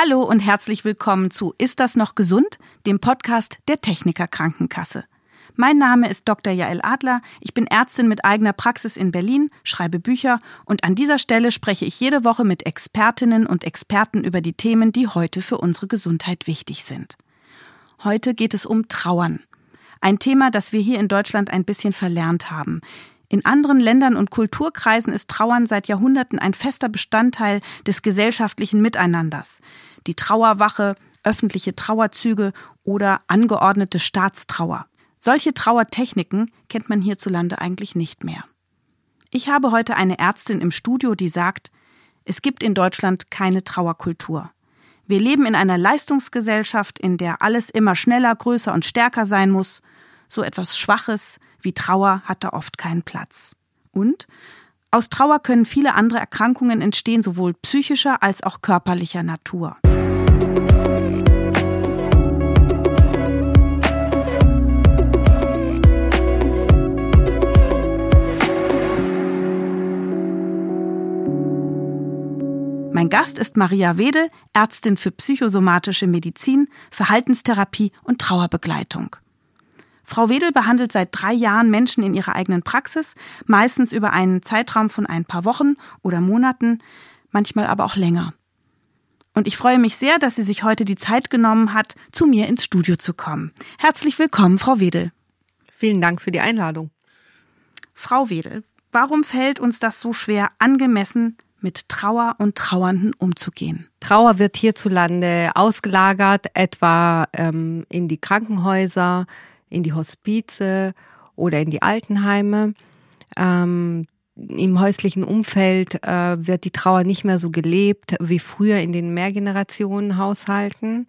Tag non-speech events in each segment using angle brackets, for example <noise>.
Hallo und herzlich willkommen zu Ist das noch gesund? dem Podcast der Techniker Krankenkasse. Mein Name ist Dr. Jael Adler, ich bin Ärztin mit eigener Praxis in Berlin, schreibe Bücher und an dieser Stelle spreche ich jede Woche mit Expertinnen und Experten über die Themen, die heute für unsere Gesundheit wichtig sind. Heute geht es um Trauern. Ein Thema, das wir hier in Deutschland ein bisschen verlernt haben. In anderen Ländern und Kulturkreisen ist Trauern seit Jahrhunderten ein fester Bestandteil des gesellschaftlichen Miteinanders. Die Trauerwache, öffentliche Trauerzüge oder angeordnete Staatstrauer. Solche Trauertechniken kennt man hierzulande eigentlich nicht mehr. Ich habe heute eine Ärztin im Studio, die sagt, es gibt in Deutschland keine Trauerkultur. Wir leben in einer Leistungsgesellschaft, in der alles immer schneller, größer und stärker sein muss. So etwas Schwaches wie Trauer hat da oft keinen Platz. Und aus Trauer können viele andere Erkrankungen entstehen, sowohl psychischer als auch körperlicher Natur. Mein Gast ist Maria Wedel, Ärztin für psychosomatische Medizin, Verhaltenstherapie und Trauerbegleitung. Frau Wedel behandelt seit drei Jahren Menschen in ihrer eigenen Praxis, meistens über einen Zeitraum von ein paar Wochen oder Monaten, manchmal aber auch länger. Und ich freue mich sehr, dass sie sich heute die Zeit genommen hat, zu mir ins Studio zu kommen. Herzlich willkommen, Frau Wedel. Vielen Dank für die Einladung. Frau Wedel, warum fällt uns das so schwer, angemessen mit Trauer und Trauernden umzugehen. Trauer wird hierzulande ausgelagert, etwa ähm, in die Krankenhäuser, in die Hospize oder in die Altenheime. Ähm, Im häuslichen Umfeld äh, wird die Trauer nicht mehr so gelebt wie früher in den Mehrgenerationenhaushalten.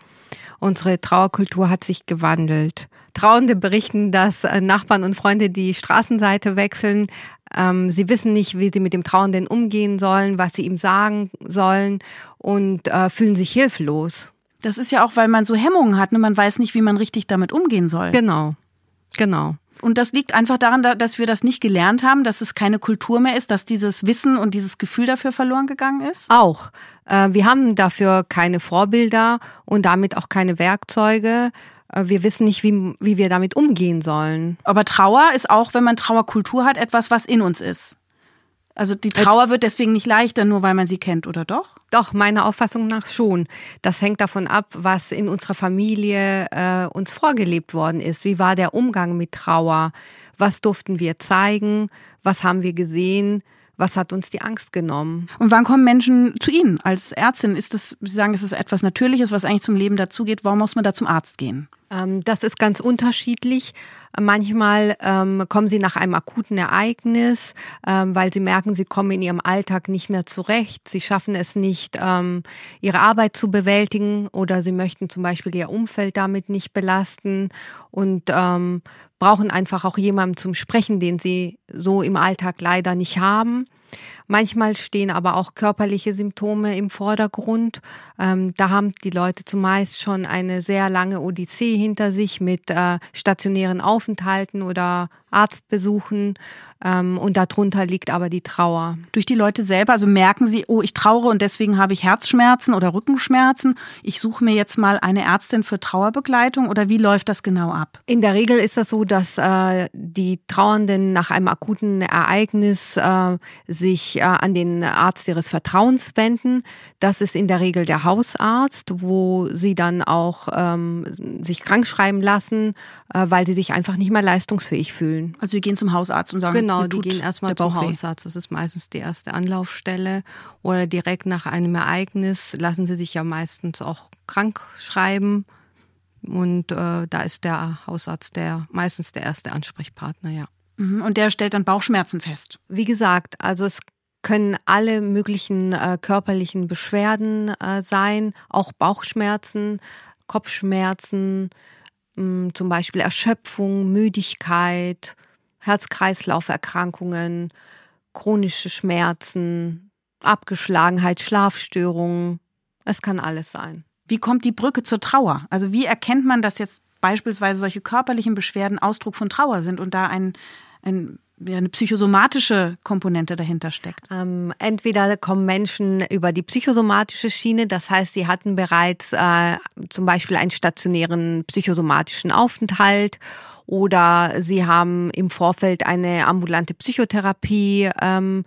Unsere Trauerkultur hat sich gewandelt. Trauernde berichten, dass äh, Nachbarn und Freunde die Straßenseite wechseln. Ähm, sie wissen nicht, wie sie mit dem Trauernden umgehen sollen, was sie ihm sagen sollen und äh, fühlen sich hilflos. Das ist ja auch, weil man so Hemmungen hat, ne? man weiß nicht, wie man richtig damit umgehen soll. Genau, genau. Und das liegt einfach daran, dass wir das nicht gelernt haben, dass es keine Kultur mehr ist, dass dieses Wissen und dieses Gefühl dafür verloren gegangen ist? Auch. Äh, wir haben dafür keine Vorbilder und damit auch keine Werkzeuge. Äh, wir wissen nicht, wie, wie wir damit umgehen sollen. Aber Trauer ist auch, wenn man Trauerkultur hat, etwas, was in uns ist. Also die Trauer wird deswegen nicht leichter, nur weil man sie kennt, oder doch? Doch, meiner Auffassung nach schon. Das hängt davon ab, was in unserer Familie äh, uns vorgelebt worden ist. Wie war der Umgang mit Trauer? Was durften wir zeigen? Was haben wir gesehen? Was hat uns die Angst genommen? Und wann kommen Menschen zu Ihnen als Ärztin? Ist das, Sie sagen, es ist etwas Natürliches, was eigentlich zum Leben dazugeht. Warum muss man da zum Arzt gehen? Ähm, das ist ganz unterschiedlich. Manchmal ähm, kommen sie nach einem akuten Ereignis, ähm, weil sie merken, sie kommen in ihrem Alltag nicht mehr zurecht. Sie schaffen es nicht, ähm, ihre Arbeit zu bewältigen oder sie möchten zum Beispiel ihr Umfeld damit nicht belasten und ähm, brauchen einfach auch jemanden zum Sprechen, den sie so im Alltag leider nicht haben. Manchmal stehen aber auch körperliche Symptome im Vordergrund. Ähm, da haben die Leute zumeist schon eine sehr lange Odyssee hinter sich mit äh, stationären Aufenthalten oder Arztbesuchen ähm, und darunter liegt aber die Trauer. Durch die Leute selber, also merken sie, oh, ich trauere und deswegen habe ich Herzschmerzen oder Rückenschmerzen. Ich suche mir jetzt mal eine Ärztin für Trauerbegleitung oder wie läuft das genau ab? In der Regel ist das so, dass äh, die Trauernden nach einem akuten Ereignis äh, sich äh, an den Arzt ihres Vertrauens wenden. Das ist in der Regel der Hausarzt, wo sie dann auch ähm, sich krank schreiben lassen, äh, weil sie sich einfach nicht mehr leistungsfähig fühlen. Also sie gehen zum Hausarzt und sagen, genau, die gehen erstmal zum Hausarzt. Das ist meistens die erste Anlaufstelle. Oder direkt nach einem Ereignis lassen sie sich ja meistens auch krank schreiben. Und äh, da ist der Hausarzt der meistens der erste Ansprechpartner, ja. Mhm, und der stellt dann Bauchschmerzen fest. Wie gesagt, also es können alle möglichen äh, körperlichen Beschwerden äh, sein, auch Bauchschmerzen, Kopfschmerzen, mh, hm, zum Beispiel Erschöpfung, Müdigkeit, Herz-Kreislauf-Erkrankungen, chronische Schmerzen, Abgeschlagenheit, Schlafstörungen. Es kann alles sein. Wie kommt die Brücke zur Trauer? Also wie erkennt man, dass jetzt beispielsweise solche körperlichen Beschwerden Ausdruck von Trauer sind und da ein, ein ja, eine psychosomatische Komponente dahinter steckt? Ähm, entweder kommen Menschen über die psychosomatische Schiene, das heißt, sie hatten bereits äh, zum Beispiel einen stationären psychosomatischen Aufenthalt oder sie haben im Vorfeld eine ambulante Psychotherapie ähm,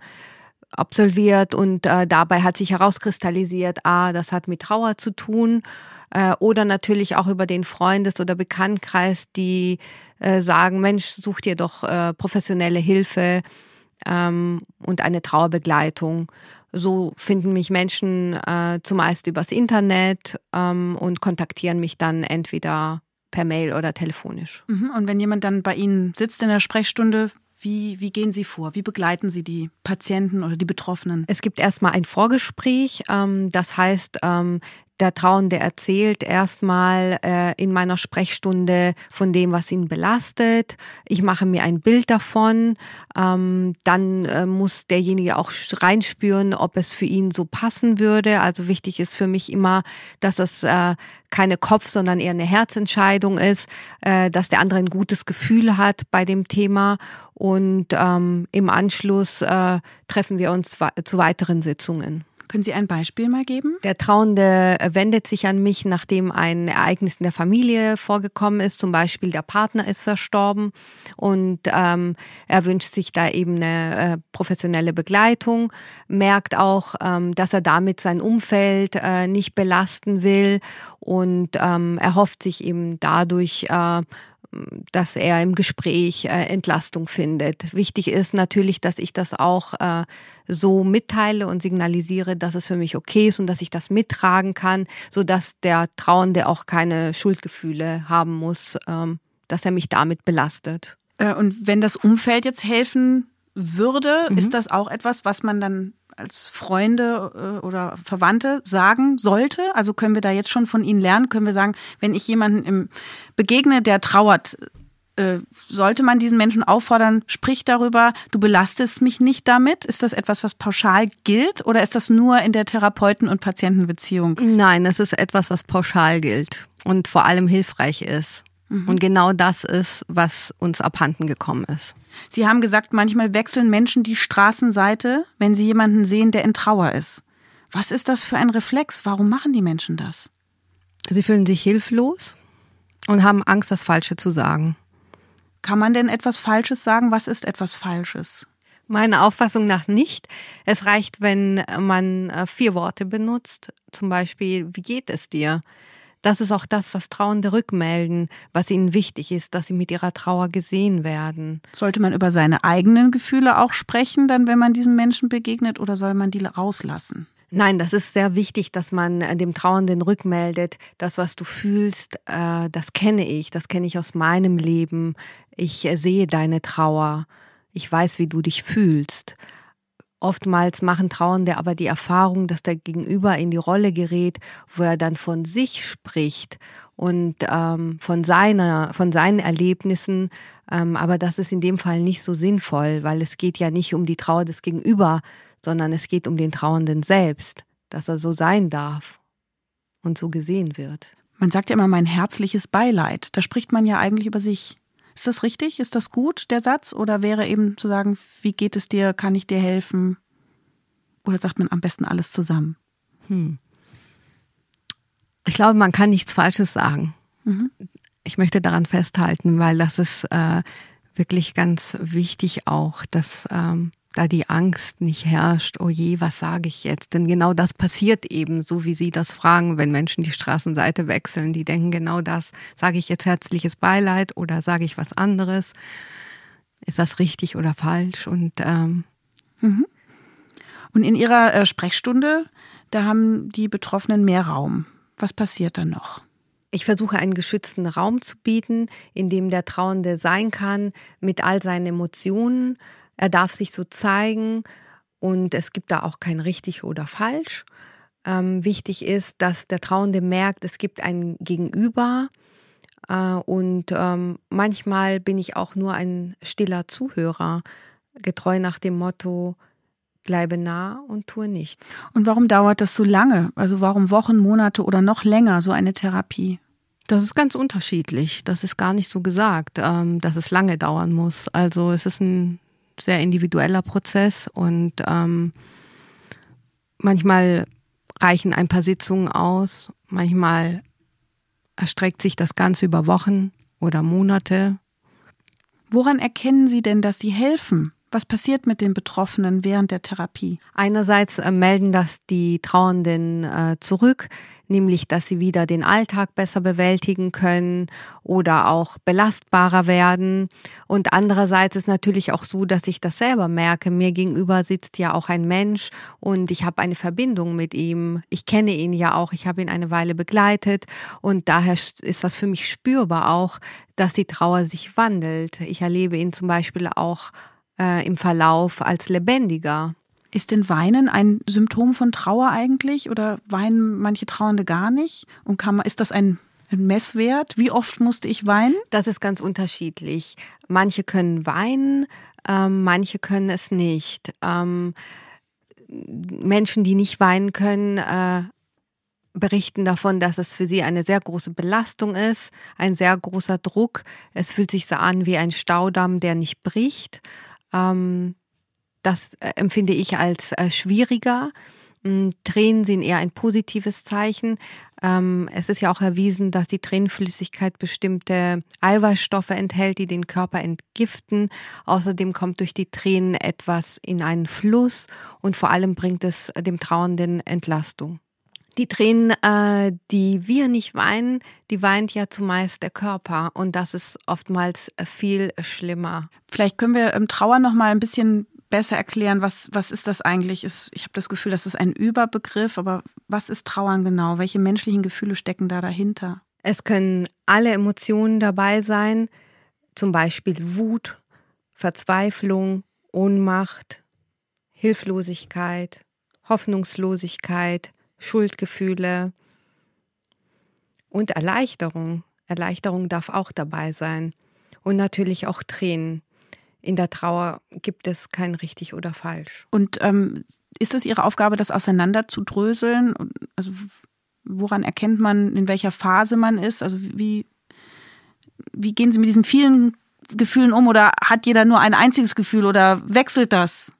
absolviert und äh, dabei hat sich herauskristallisiert, ah, das hat mit Trauer zu tun. Äh, oder natürlich auch über den Freundes- oder Bekanntkreis, die äh, sagen, Mensch, such dir doch äh, professionelle Hilfe ähm, und eine Trauerbegleitung. So finden mich Menschen äh, zumeist übers Internet ähm, und kontaktieren mich dann entweder per Mail oder telefonisch. Mhm. Und wenn jemand dann bei Ihnen sitzt in der Sprechstunde, wie, wie gehen Sie vor? Wie begleiten Sie die Patienten oder die Betroffenen? Es gibt erstmal ein Vorgespräch. Ähm, das heißt, ähm, der Trauernde erzählt erstmal äh, in meiner Sprechstunde von dem, was ihn belastet. Ich mache mir ein Bild davon. Ähm, dann äh, muss derjenige auch reinspüren, ob es für ihn so passen würde. Also wichtig ist für mich immer, dass es äh, keine Kopf, sondern eher eine Herzentscheidung ist, äh, dass der andere ein gutes Gefühl hat bei dem Thema. Und ähm, im Anschluss äh, treffen wir uns zu weiteren Sitzungen. Können Sie ein Beispiel mal geben? Der Trauende wendet sich an mich, nachdem ein Ereignis in der Familie vorgekommen ist. Zum Beispiel der Partner ist verstorben und ähm, er wünscht sich da eben eine äh, professionelle Begleitung, merkt auch, ähm, dass er damit sein Umfeld äh, nicht belasten will und ähm, erhofft sich eben dadurch äh, dass er im Gespräch äh, Entlastung findet. Wichtig ist natürlich, dass ich das auch äh, so mitteile und signalisiere, dass es für mich okay ist und dass ich das mittragen kann, so dass der Trauernde auch keine Schuldgefühle haben muss, ähm, dass er mich damit belastet. Äh, und wenn das Umfeld jetzt helfen würde, mhm. ist das auch etwas, was man dann als Freunde äh, oder Verwandte sagen sollte? Also können wir da jetzt schon von Ihnen lernen? Können wir sagen, wenn ich jemanden begegne, der trauert, äh, sollte man diesen Menschen auffordern, sprich darüber, du belastest mich nicht damit? Ist das etwas, was pauschal gilt oder ist das nur in der Therapeuten- und Patientenbeziehung? Nein, es ist etwas, was pauschal gilt und vor allem hilfreich ist. Mhm. Und genau das ist, was uns abhanden gekommen ist. Sie haben gesagt, manchmal wechseln Menschen die Straßenseite, wenn sie jemanden sehen, der in Trauer ist. Was ist das für ein Reflex? Warum machen die Menschen das? Sie fühlen sich hilflos und haben Angst, das Falsche zu sagen. Kann man denn etwas Falsches sagen? Was ist etwas Falsches? Meiner Auffassung nach nicht. Es reicht, wenn man äh, vier Worte benutzt. Zum Beispiel, wie geht es dir? Das ist auch das, was Trauernde rückmelden, was ihnen wichtig ist, dass sie mit ihrer Trauer gesehen werden. Sollte man über seine eigenen Gefühle auch sprechen, dann, wenn man diesen Menschen begegnet, oder soll man die rauslassen? Nein, das ist sehr wichtig, dass man äh, dem Trauernden rückmeldet, das, was du fühlst, äh, das kenne ich, das kenne ich aus meinem Leben. Ich äh, sehe deine Trauer. Ich weiß, wie du dich fühlst. Oftmals machen Trauernde aber die Erfahrung, dass der Gegenüber in die Rolle gerät, wo er dann von sich spricht und ähm, von seiner, von seinen Erlebnissen. Ähm, aber das ist in dem Fall nicht so sinnvoll, weil es geht ja nicht um die Trauer des Gegenüber, sondern es geht um den Trauernden selbst, dass er so sein darf und so gesehen wird. Man sagt ja immer mein herzliches Beileid. Da spricht man ja eigentlich über sich. Ist das richtig? Ist das gut, der Satz? Oder wäre eben zu sagen, wie geht es dir? Kann ich dir helfen? Oder sagt man am besten alles zusammen? Hm. Ich glaube, man kann nichts Falsches sagen. Mhm. Ich möchte daran festhalten, weil das ist äh, wirklich ganz wichtig auch, dass ähm, da die Angst nicht herrscht, oh je, was sage ich jetzt? Denn genau das passiert eben, so wie Sie das fragen, wenn Menschen die Straßenseite wechseln. Die denken genau das. Sage ich jetzt herzliches Beileid oder sage ich was anderes? Ist das richtig oder falsch? Und, ähm, mhm. Und in Ihrer äh, Sprechstunde, da haben die Betroffenen mehr Raum. Was passiert dann noch? Ich versuche einen geschützten Raum zu bieten, in dem der Trauernde sein kann mit all seinen Emotionen, er darf sich so zeigen und es gibt da auch kein richtig oder falsch. Ähm, wichtig ist, dass der Trauende merkt, es gibt ein Gegenüber. Äh, und ähm, manchmal bin ich auch nur ein stiller Zuhörer, getreu nach dem Motto, bleibe nah und tue nichts. Und warum dauert das so lange? Also warum Wochen, Monate oder noch länger so eine Therapie? Das ist ganz unterschiedlich. Das ist gar nicht so gesagt, ähm, dass es lange dauern muss. Also es ist ein sehr individueller Prozess und ähm, manchmal reichen ein paar Sitzungen aus, manchmal erstreckt sich das Ganze über Wochen oder Monate. Woran erkennen Sie denn, dass Sie helfen? Was passiert mit den Betroffenen während der Therapie? Einerseits äh, melden das die Trauernden äh, zurück, nämlich dass sie wieder den Alltag besser bewältigen können oder auch belastbarer werden. Und andererseits ist natürlich auch so, dass ich das selber merke. Mir gegenüber sitzt ja auch ein Mensch und ich habe eine Verbindung mit ihm. Ich kenne ihn ja auch, ich habe ihn eine Weile begleitet und daher ist das für mich spürbar auch, dass die Trauer sich wandelt. Ich erlebe ihn zum Beispiel auch äh, im Verlauf als lebendiger. Ist denn Weinen ein Symptom von Trauer eigentlich oder weinen manche Trauernde gar nicht? Und kann man, ist das ein, ein Messwert? Wie oft musste ich weinen? Das ist ganz unterschiedlich. Manche können weinen, ähm, manche können es nicht. Ähm, Menschen, die nicht weinen können, äh, berichten davon, dass es für sie eine sehr große Belastung ist, ein sehr großer Druck. Es fühlt sich so an wie ein Staudamm, der nicht bricht. Ähm, das äh, empfinde ich als äh, schwieriger. Hm, Tränen sind eher ein positives Zeichen. Ähm, es ist ja auch erwiesen, dass die Tränenflüssigkeit bestimmte Eiweißstoffe enthält, die den Körper entgiften. Außerdem kommt durch die Tränen etwas in einen Fluss und vor allem bringt es dem Trauernden Entlastung. Die Tränen, äh, die wir nicht weinen, die weint ja zumeist der Körper und das ist oftmals viel schlimmer. Vielleicht können wir im Trauer noch mal ein bisschen besser erklären, was, was ist das eigentlich? Ich habe das Gefühl, das ist ein Überbegriff, aber was ist Trauern genau? Welche menschlichen Gefühle stecken da dahinter? Es können alle Emotionen dabei sein, zum Beispiel Wut, Verzweiflung, Ohnmacht, Hilflosigkeit, Hoffnungslosigkeit, Schuldgefühle und Erleichterung. Erleichterung darf auch dabei sein. Und natürlich auch Tränen. In der Trauer gibt es kein richtig oder falsch. Und ähm, ist es Ihre Aufgabe, das auseinanderzudröseln? Also woran erkennt man, in welcher Phase man ist? Also wie, wie gehen Sie mit diesen vielen Gefühlen um oder hat jeder nur ein einziges Gefühl oder wechselt das?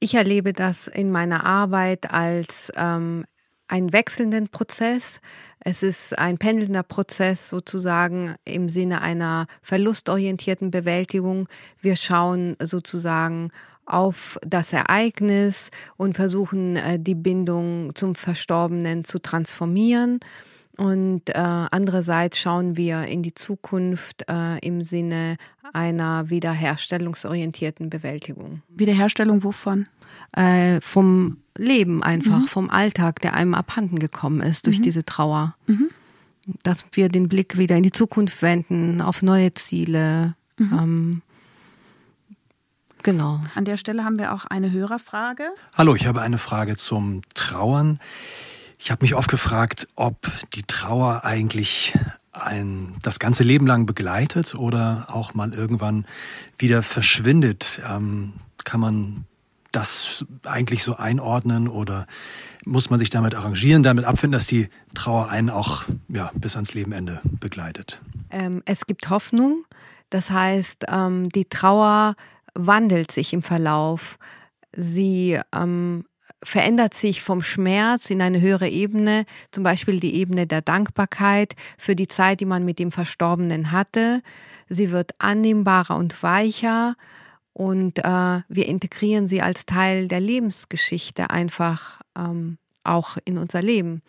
Ich erlebe das in meiner Arbeit als ähm, einen wechselnden Prozess. Es ist ein pendelnder Prozess sozusagen im Sinne einer verlustorientierten Bewältigung. Wir schauen sozusagen auf das Ereignis und versuchen äh, die Bindung zum Verstorbenen zu transformieren. Und äh, andererseits schauen wir in die Zukunft äh, im Sinne einer wiederherstellungsorientierten Bewältigung. Wiederherstellung wovon? Äh, vom Leben einfach, mhm. vom Alltag, der einem abhanden gekommen ist durch mhm. diese Trauer. Mhm. Dass wir den Blick wieder in die Zukunft wenden, auf neue Ziele. Mhm. Ähm, genau. An der Stelle haben wir auch eine Hörerfrage. Hallo, ich habe eine Frage zum Trauern. Ich habe mich oft gefragt, ob die Trauer eigentlich ein, das ganze Leben lang begleitet oder auch mal irgendwann wieder verschwindet. Ähm, kann man das eigentlich so einordnen oder muss man sich damit arrangieren, damit abfinden, dass die Trauer einen auch ja, bis ans Lebenende begleitet? Ähm, es gibt Hoffnung. Das heißt, ähm, die Trauer wandelt sich im Verlauf. Sie ähm, verändert sich vom Schmerz in eine höhere Ebene, zum Beispiel die Ebene der Dankbarkeit für die Zeit, die man mit dem Verstorbenen hatte. Sie wird annehmbarer und weicher und äh, wir integrieren sie als Teil der Lebensgeschichte einfach ähm, auch in unser Leben.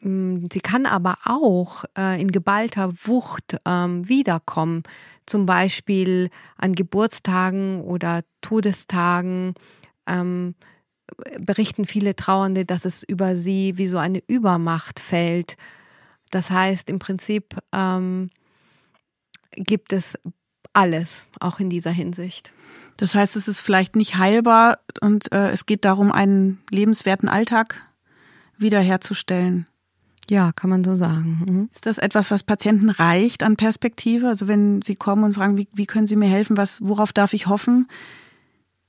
Mm, sie kann aber auch äh, in geballter Wucht ähm, wiederkommen, zum Beispiel an Geburtstagen oder Todestagen. Ähm, berichten viele Trauernde, dass es über sie wie so eine Übermacht fällt. Das heißt, im Prinzip ähm, gibt es alles, auch in dieser Hinsicht. Das heißt, es ist vielleicht nicht heilbar und äh, es geht darum, einen lebenswerten Alltag wiederherzustellen. Ja, kann man so sagen. Mhm. Ist das etwas, was Patienten reicht an Perspektive? Also wenn sie kommen und fragen, wie, wie können Sie mir helfen, was, worauf darf ich hoffen?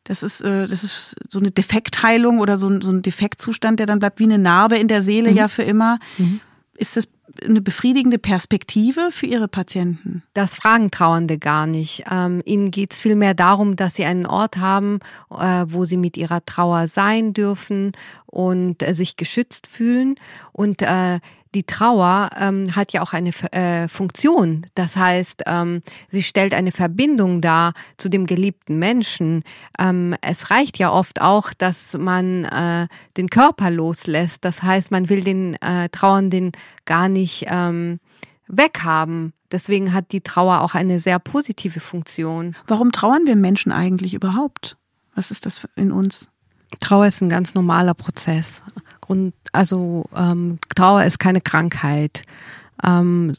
Das ist, äh, das ist so eine Defektheilung oder so ein, so ein Defektzustand, der dann bleibt wie eine Narbe in der Seele mhm. ja für immer. Mhm. Ist das eine befriedigende Perspektive für Ihre Patienten? Das fragen Trauernde gar nicht. Ähm, ihnen geht es vielmehr darum, dass sie einen Ort haben, äh, wo sie mit ihrer Trauer sein dürfen und äh, sich geschützt fühlen. Und äh, die Trauer ähm, hat ja auch eine äh, Funktion. Das heißt, ähm, sie stellt eine Verbindung dar zu dem geliebten Menschen. Ähm, es reicht ja oft auch, dass man äh, den Körper loslässt. Das heißt, man will den äh, Trauernden gar nicht ähm, weghaben. Deswegen hat die Trauer auch eine sehr positive Funktion. Warum trauern wir Menschen eigentlich überhaupt? Was ist das in uns? Trauer ist ein ganz normaler Prozess. Grund, also ähm, Trauer ist keine Krankheit. Ähm,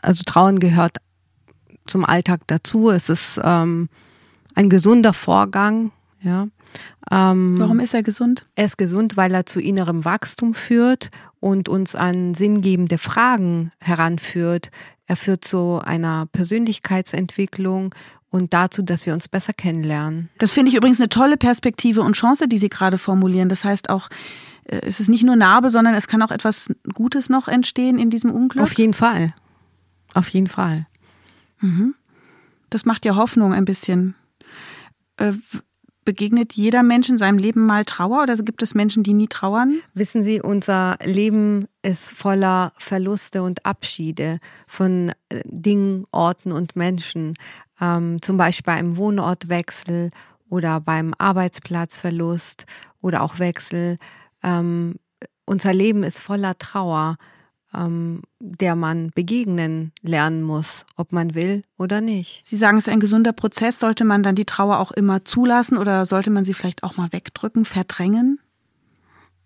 also Trauern gehört zum Alltag dazu. Es ist ähm, ein gesunder Vorgang. Ja. Ähm, Warum ist er gesund? Er ist gesund, weil er zu innerem Wachstum führt und uns an sinngebende Fragen heranführt. Er führt zu einer Persönlichkeitsentwicklung und dazu, dass wir uns besser kennenlernen. Das finde ich übrigens eine tolle Perspektive und Chance, die Sie gerade formulieren. Das heißt auch, es ist nicht nur Narbe, sondern es kann auch etwas Gutes noch entstehen in diesem Unglück. Auf jeden Fall. Auf jeden Fall. Mhm. Das macht ja Hoffnung ein bisschen. Äh, begegnet jeder Mensch in seinem Leben mal Trauer oder gibt es Menschen, die nie trauern? Wissen Sie, unser Leben ist voller Verluste und Abschiede von äh, Dingen, Orten und Menschen ähm, zum Beispiel beim Wohnortwechsel oder beim Arbeitsplatzverlust oder auch Wechsel. Ähm, unser Leben ist voller Trauer, ähm, der man begegnen lernen muss, ob man will oder nicht. Sie sagen, es ist ein gesunder Prozess. Sollte man dann die Trauer auch immer zulassen oder sollte man sie vielleicht auch mal wegdrücken, verdrängen?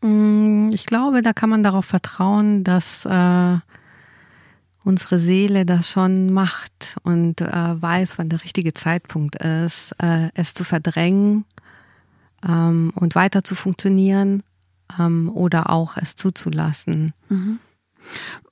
Mm, ich glaube, da kann man darauf vertrauen, dass äh, unsere Seele das schon macht und äh, weiß, wann der richtige Zeitpunkt ist, äh, es zu verdrängen ähm, und weiter zu funktionieren ähm, oder auch es zuzulassen. Mhm.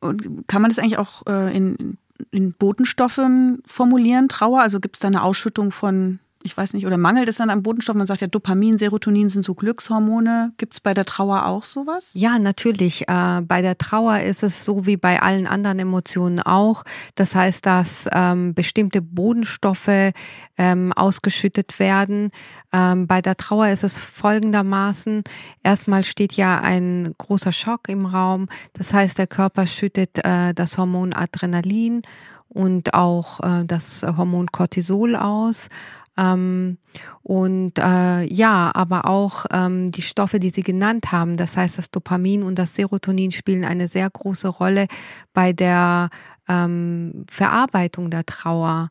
Und kann man das eigentlich auch äh, in, in Botenstoffen formulieren, Trauer? Also gibt es da eine Ausschüttung von ich weiß nicht, oder mangelt es dann an Botenstoffen? Man sagt ja, Dopamin, Serotonin sind so Glückshormone. Gibt es bei der Trauer auch sowas? Ja, natürlich. Äh, bei der Trauer ist es so wie bei allen anderen Emotionen auch. Das heißt, dass ähm, bestimmte Bodenstoffe ähm, ausgeschüttet werden. Ähm, bei der Trauer ist es folgendermaßen. Erstmal steht ja ein großer Schock im Raum. Das heißt, der Körper schüttet äh, das Hormon Adrenalin und auch äh, das Hormon Cortisol aus. Ähm, und äh, ja, aber auch ähm, die Stoffe, die Sie genannt haben, das heißt das Dopamin und das Serotonin spielen eine sehr große Rolle bei der ähm, Verarbeitung der Trauer.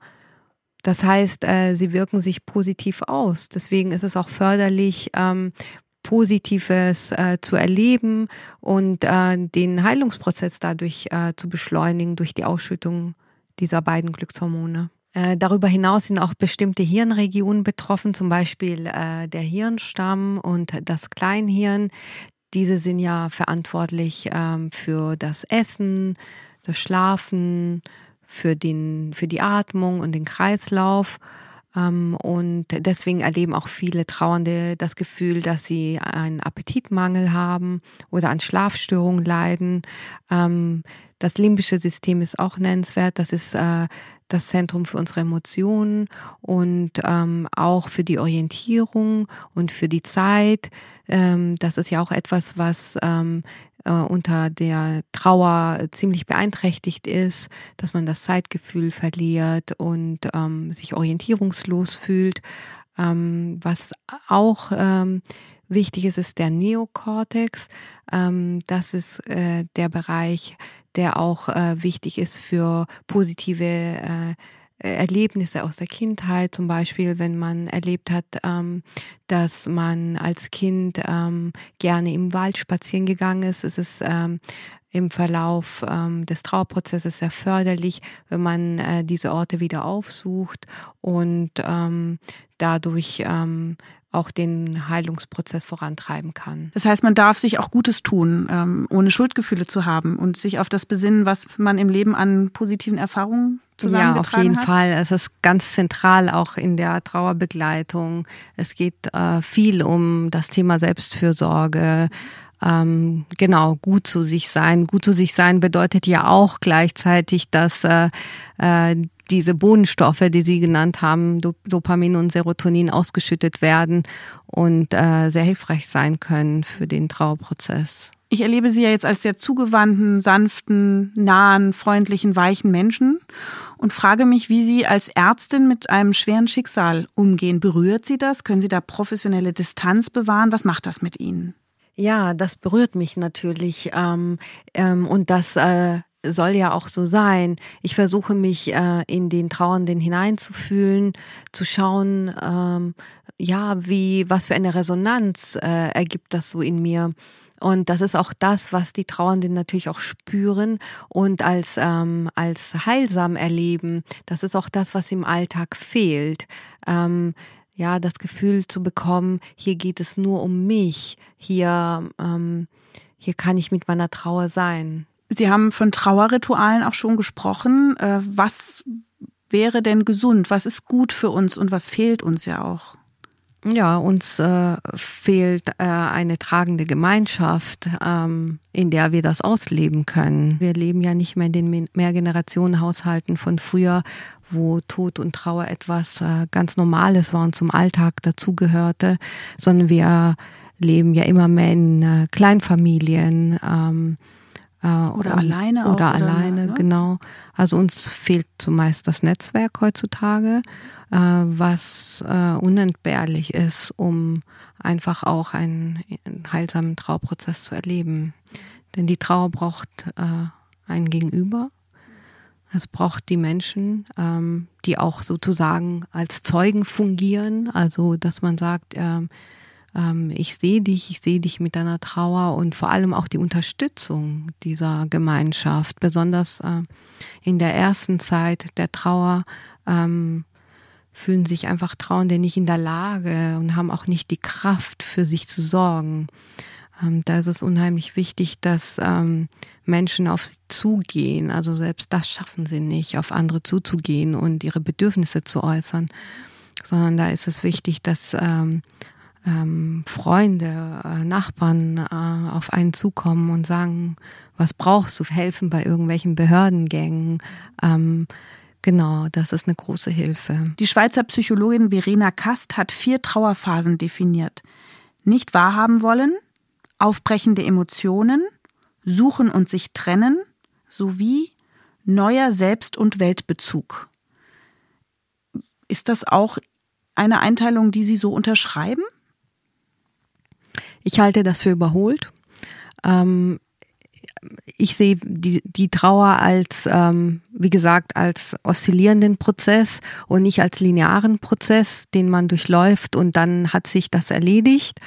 Das heißt, äh, sie wirken sich positiv aus. Deswegen ist es auch förderlich, ähm, Positives äh, zu erleben und äh, den Heilungsprozess dadurch äh, zu beschleunigen durch die Ausschüttung dieser beiden Glückshormone. Äh, darüber hinaus sind auch bestimmte Hirnregionen betroffen, zum Beispiel äh, der Hirnstamm und das Kleinhirn. Diese sind ja verantwortlich ähm, für das Essen, das Schlafen, für, den, für die Atmung und den Kreislauf. Ähm, und deswegen erleben auch viele Trauernde das Gefühl, dass sie einen Appetitmangel haben oder an Schlafstörungen leiden. Ähm, das limbische System ist auch nennenswert. Das ist äh, das Zentrum für unsere Emotionen und ähm, auch für die Orientierung und für die Zeit. Ähm, das ist ja auch etwas, was ähm, äh, unter der Trauer ziemlich beeinträchtigt ist, dass man das Zeitgefühl verliert und ähm, sich orientierungslos fühlt. Ähm, was auch ähm, wichtig ist, ist der Neokortex. Das ist äh, der Bereich, der auch äh, wichtig ist für positive äh, Erlebnisse aus der Kindheit, zum Beispiel, wenn man erlebt hat, ähm, dass man als Kind ähm, gerne im Wald spazieren gegangen ist, ist es ähm, im Verlauf ähm, des Trauerprozesses sehr förderlich, wenn man äh, diese Orte wieder aufsucht und ähm, dadurch ähm, auch den Heilungsprozess vorantreiben kann. Das heißt, man darf sich auch Gutes tun, ähm, ohne Schuldgefühle zu haben und sich auf das besinnen, was man im Leben an positiven Erfahrungen zusammengetragen hat. Ja, auf jeden hat. Fall. Es ist ganz zentral auch in der Trauerbegleitung. Es geht äh, viel um das Thema Selbstfürsorge, ähm, genau gut zu sich sein. Gut zu sich sein bedeutet ja auch gleichzeitig, dass äh, äh, diese Bodenstoffe, die Sie genannt haben, Dopamin und Serotonin ausgeschüttet werden und äh, sehr hilfreich sein können für den Trauerprozess. Ich erlebe Sie ja jetzt als sehr zugewandten, sanften, nahen, freundlichen, weichen Menschen und frage mich, wie Sie als Ärztin mit einem schweren Schicksal umgehen. Berührt Sie das? Können Sie da professionelle Distanz bewahren? Was macht das mit Ihnen? Ja, das berührt mich natürlich. Ähm, ähm, und das äh, soll ja auch so sein. Ich versuche mich äh, in den Trauernden hineinzufühlen, zu schauen, ähm, ja, wie, was für eine Resonanz äh, ergibt das so in mir. Und das ist auch das, was die Trauernden natürlich auch spüren und als, ähm, als heilsam erleben. Das ist auch das, was im Alltag fehlt. Ähm, ja, das Gefühl zu bekommen, hier geht es nur um mich, hier, ähm, hier kann ich mit meiner Trauer sein. Sie haben von Trauerritualen auch schon gesprochen. Äh, was wäre denn gesund? Was ist gut für uns und was fehlt uns ja auch? Ja, uns äh, fehlt äh, eine tragende Gemeinschaft, ähm, in der wir das ausleben können. Wir leben ja nicht mehr in den Mehrgenerationenhaushalten von früher, wo Tod und Trauer etwas äh, ganz Normales war und zum Alltag dazugehörte, sondern wir leben ja immer mehr in äh, Kleinfamilien. Ähm, äh, oder alleine. Oder auch, alleine, ne? genau. Also uns fehlt zumeist das Netzwerk heutzutage, äh, was äh, unentbehrlich ist, um einfach auch einen, einen heilsamen Trauprozess zu erleben. Denn die Trauer braucht äh, ein Gegenüber. Es braucht die Menschen, ähm, die auch sozusagen als Zeugen fungieren. Also, dass man sagt, ähm, ähm, ich sehe dich, ich sehe dich mit deiner Trauer und vor allem auch die Unterstützung dieser Gemeinschaft, besonders äh, in der ersten Zeit der Trauer. Ähm, fühlen sich einfach Trauernde nicht in der Lage und haben auch nicht die Kraft, für sich zu sorgen. Ähm, da ist es unheimlich wichtig, dass ähm, Menschen auf sie zugehen. Also selbst das schaffen sie nicht, auf andere zuzugehen und ihre Bedürfnisse zu äußern, sondern da ist es wichtig, dass ähm, ähm, Freunde, äh, Nachbarn äh, auf einen zukommen und sagen, was brauchst du, helfen bei irgendwelchen Behördengängen. Ähm, genau, das ist eine große Hilfe. Die Schweizer Psychologin Verena Kast hat vier Trauerphasen definiert. Nicht wahrhaben wollen, aufbrechende Emotionen, suchen und sich trennen, sowie neuer Selbst- und Weltbezug. Ist das auch eine Einteilung, die Sie so unterschreiben? Ich halte das für überholt. Ähm, ich sehe die, die Trauer als, ähm, wie gesagt, als oszillierenden Prozess und nicht als linearen Prozess, den man durchläuft und dann hat sich das erledigt,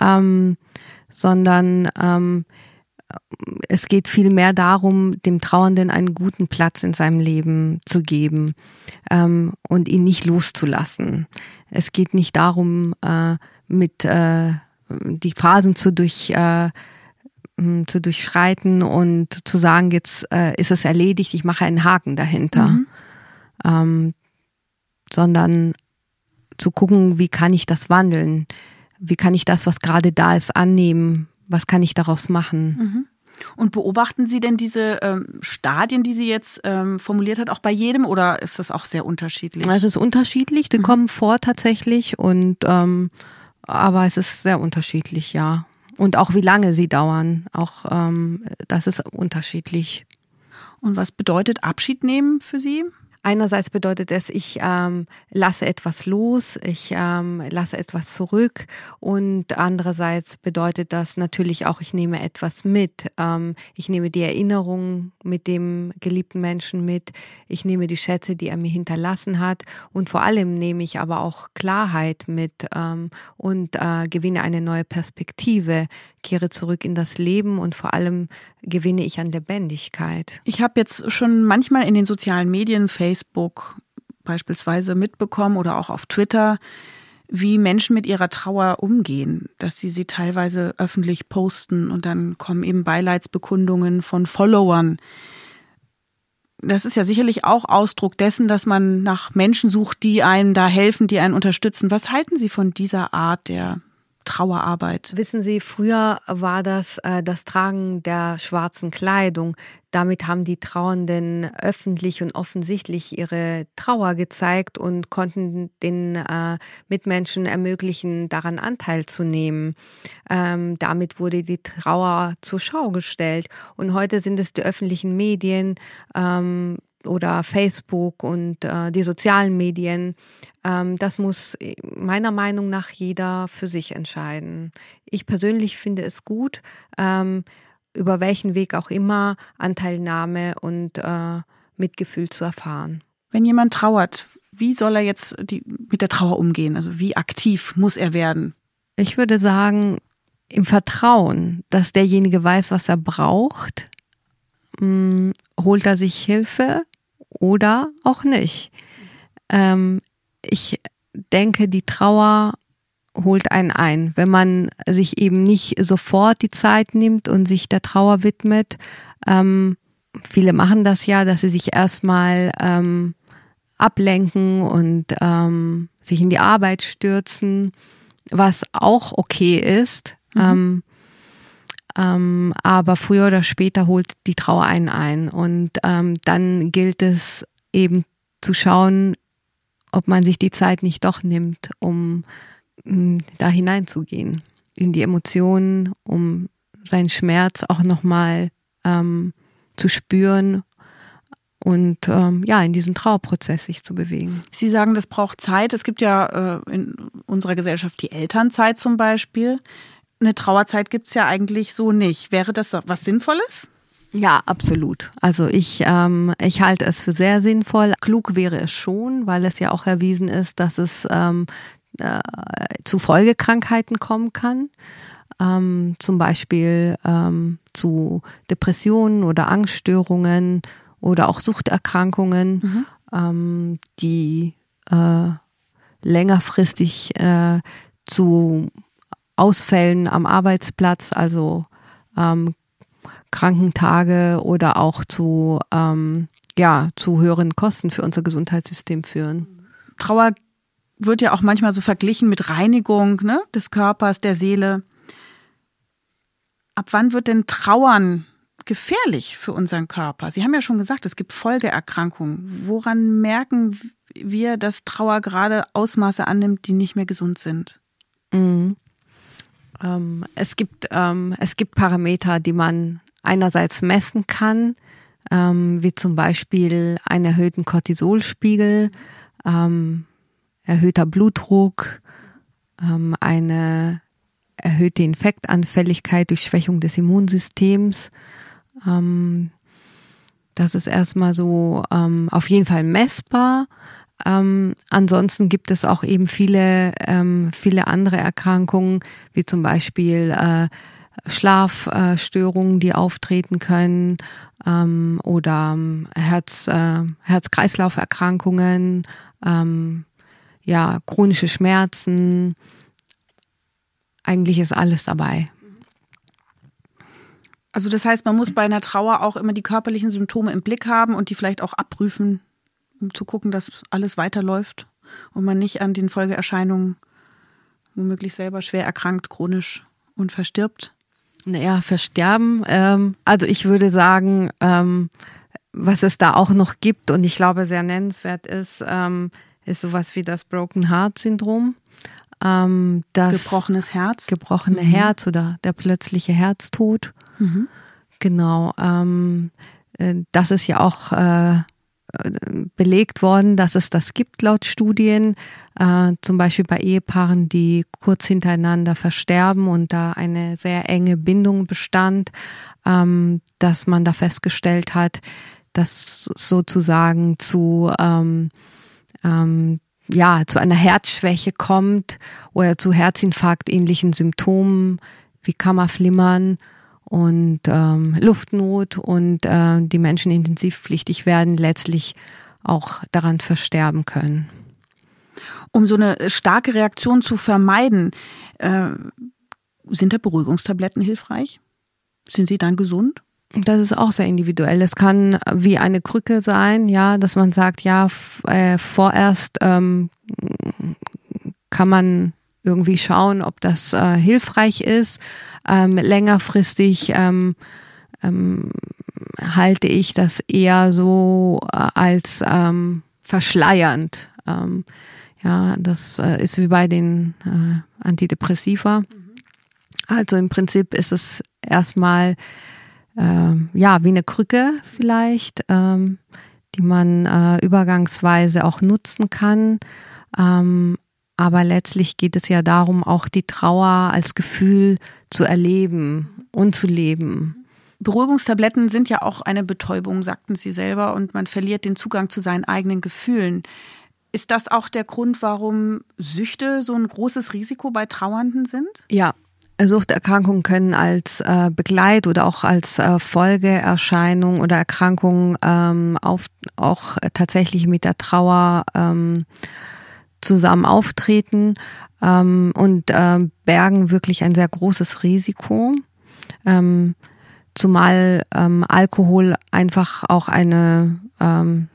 ähm, sondern ähm, es geht vielmehr darum, dem Trauernden einen guten Platz in seinem Leben zu geben ähm, und ihn nicht loszulassen. Es geht nicht darum, äh, mit äh, die Phasen zu durch äh, zu durchschreiten und zu sagen, jetzt äh, ist es erledigt, ich mache einen Haken dahinter. Mhm. Ähm, sondern zu gucken, wie kann ich das wandeln? Wie kann ich das, was gerade da ist, annehmen? Was kann ich daraus machen? Mhm. Und beobachten Sie denn diese ähm, Stadien, die sie jetzt ähm, formuliert hat, auch bei jedem oder ist das auch sehr unterschiedlich? Es ist unterschiedlich, die mhm. kommen vor tatsächlich und ähm, aber es ist sehr unterschiedlich, ja. Und auch wie lange sie dauern, auch ähm, das ist unterschiedlich. Und was bedeutet Abschied nehmen für Sie? Einerseits bedeutet es, ich ähm, lasse etwas los, ich ähm, lasse etwas zurück. Und andererseits bedeutet das natürlich auch, ich nehme etwas mit. Ähm, ich nehme die Erinnerung mit dem geliebten Menschen mit, ich nehme die Schätze, die er mir hinterlassen hat. Und vor allem nehme ich aber auch Klarheit mit ähm, und äh, gewinne eine neue Perspektive, kehre zurück in das Leben und vor allem gewinne ich an Lebendigkeit. Ich habe jetzt schon manchmal in den sozialen Medien, Facebook beispielsweise mitbekommen oder auch auf Twitter, wie Menschen mit ihrer Trauer umgehen, dass sie sie teilweise öffentlich posten und dann kommen eben Beileidsbekundungen von Followern. Das ist ja sicherlich auch Ausdruck dessen, dass man nach Menschen sucht, die einem da helfen, die einen unterstützen. Was halten Sie von dieser Art der Trauerarbeit? Wissen Sie, früher war das äh, das Tragen der schwarzen Kleidung. Damit haben die Trauernden öffentlich und offensichtlich ihre Trauer gezeigt und konnten den äh, Mitmenschen ermöglichen, daran Anteil zu nehmen. Ähm, damit wurde die Trauer zur Schau gestellt. Und heute sind es die öffentlichen Medien, ähm, oder Facebook und äh, die sozialen Medien. Ähm, das muss meiner Meinung nach jeder für sich entscheiden. Ich persönlich finde es gut, ähm, über welchen Weg auch immer Anteilnahme und äh, Mitgefühl zu erfahren. Wenn jemand trauert, wie soll er jetzt die, mit der Trauer umgehen? Also wie aktiv muss er werden? Ich würde sagen, im Vertrauen, dass derjenige weiß, was er braucht, mh, hm, holt er sich Hilfe oder auch nicht. Ähm, ich denke, die Trauer holt einen ein. Wenn man sich eben nicht sofort die Zeit nimmt und sich der Trauer widmet, ähm, viele machen das ja, dass sie sich erstmal ähm, ablenken und ähm, sich in die Arbeit stürzen, was auch okay ist. Mhm. Ähm, ähm, aber früher oder später holt die Trauer einen ein. Und ähm, dann gilt es eben zu schauen, ob man sich die Zeit nicht doch nimmt, um mh, da hineinzugehen in die Emotionen, um seinen Schmerz auch nochmal ähm, zu spüren und ähm, ja, in diesen Trauerprozess sich zu bewegen. Sie sagen, das braucht Zeit. Es gibt ja äh, in unserer Gesellschaft die Elternzeit zum Beispiel eine Trauerzeit gibt es ja eigentlich so nicht. Wäre das was Sinnvolles? Ja, absolut. Also ich, ähm, ich halte es für sehr sinnvoll. Klug wäre es schon, weil es ja auch erwiesen ist, dass es ähm, äh, zu Folgekrankheiten kommen kann. Ähm, zum Beispiel ähm, zu Depressionen oder Angststörungen oder auch Suchterkrankungen, mhm. ähm, die äh, längerfristig äh, zu Ausfällen am Arbeitsplatz, also ähm, Krankentage oder auch zu, ähm, ja, zu höheren Kosten für unser Gesundheitssystem führen. Trauer wird ja auch manchmal so verglichen mit Reinigung ne, des Körpers, der Seele. Ab wann wird denn Trauern gefährlich für unseren Körper? Sie haben ja schon gesagt, es gibt Folgeerkrankungen. Woran merken wir, dass Trauer gerade Ausmaße annimmt, die nicht mehr gesund sind? Mhm. Ähm, es, gibt, ähm, es gibt Parameter, die man einerseits messen kann, ähm, wie zum Beispiel einen erhöhten Cortisolspiegel, ähm, erhöhter Blutdruck, ähm, eine erhöhte Infektanfälligkeit durch Schwächung des Immunsystems. Ähm, das ist erstmal so auf jeden Fall messbar. Ähm, ansonsten gibt es auch eben viele, ähm, viele andere Erkrankungen, wie zum Beispiel äh, Schlafstörungen, die auftreten können ähm, oder ähm, Herz, äh, Herz-Kreislauf-Erkrankungen, ähm, ja, chronische Schmerzen. Eigentlich ist alles dabei. Also das heißt, man muss bei einer Trauer auch immer die körperlichen Symptome im Blick haben und die vielleicht auch abprüfen, um zu gucken, dass alles weiterläuft und man nicht an den Folgeerscheinungen womöglich selber schwer erkrankt, chronisch und verstirbt? Naja, versterben. Ähm, also ich würde sagen, ähm, was es da auch noch gibt und ich glaube sehr nennenswert ist, ähm, ist sowas wie das Broken Heart Syndrom. Ähm, das gebrochenes Herz. Gebrochene mhm. Herz oder der plötzliche Herztod. Mhm. Genau. Ähm, äh, das ist ja auch äh, belegt worden, dass es das gibt laut Studien, äh, zum Beispiel bei Ehepaaren, die kurz hintereinander versterben und da eine sehr enge Bindung bestand, ähm, dass man da festgestellt hat, dass sozusagen zu ähm, ähm, ja zu einer Herzschwäche kommt oder zu Herzinfarkt ähnlichen Symptomen wie Kammerflimmern und ähm, Luftnot und äh, die Menschen intensivpflichtig werden, letztlich auch daran versterben können. Um so eine starke Reaktion zu vermeiden, äh, sind da Beruhigungstabletten hilfreich? Sind sie dann gesund? Das ist auch sehr individuell. Es kann wie eine Krücke sein, ja, dass man sagt, ja, äh, vorerst ähm, kann man irgendwie schauen, ob das äh, hilfreich ist. Ähm, längerfristig ähm, ähm, halte ich das eher so äh, als ähm, verschleiernd. Ähm, ja, das äh, ist wie bei den äh, Antidepressiva. Mhm. Also im Prinzip ist es erstmal äh, ja wie eine Krücke vielleicht, ähm, die man äh, übergangsweise auch nutzen kann. Ähm, aber letztlich geht es ja darum, auch die Trauer als Gefühl zu erleben und zu leben. Beruhigungstabletten sind ja auch eine Betäubung, sagten Sie selber, und man verliert den Zugang zu seinen eigenen Gefühlen. Ist das auch der Grund, warum Süchte so ein großes Risiko bei Trauernden sind? Ja, Suchterkrankungen können als äh, Begleit- oder auch als äh, Folgeerscheinung oder Erkrankung ähm, auf, auch tatsächlich mit der Trauer ähm, zusammen auftreten ähm, und äh, bergen wirklich ein sehr großes Risiko. Ähm, zumal ähm, Alkohol einfach auch eine ähm,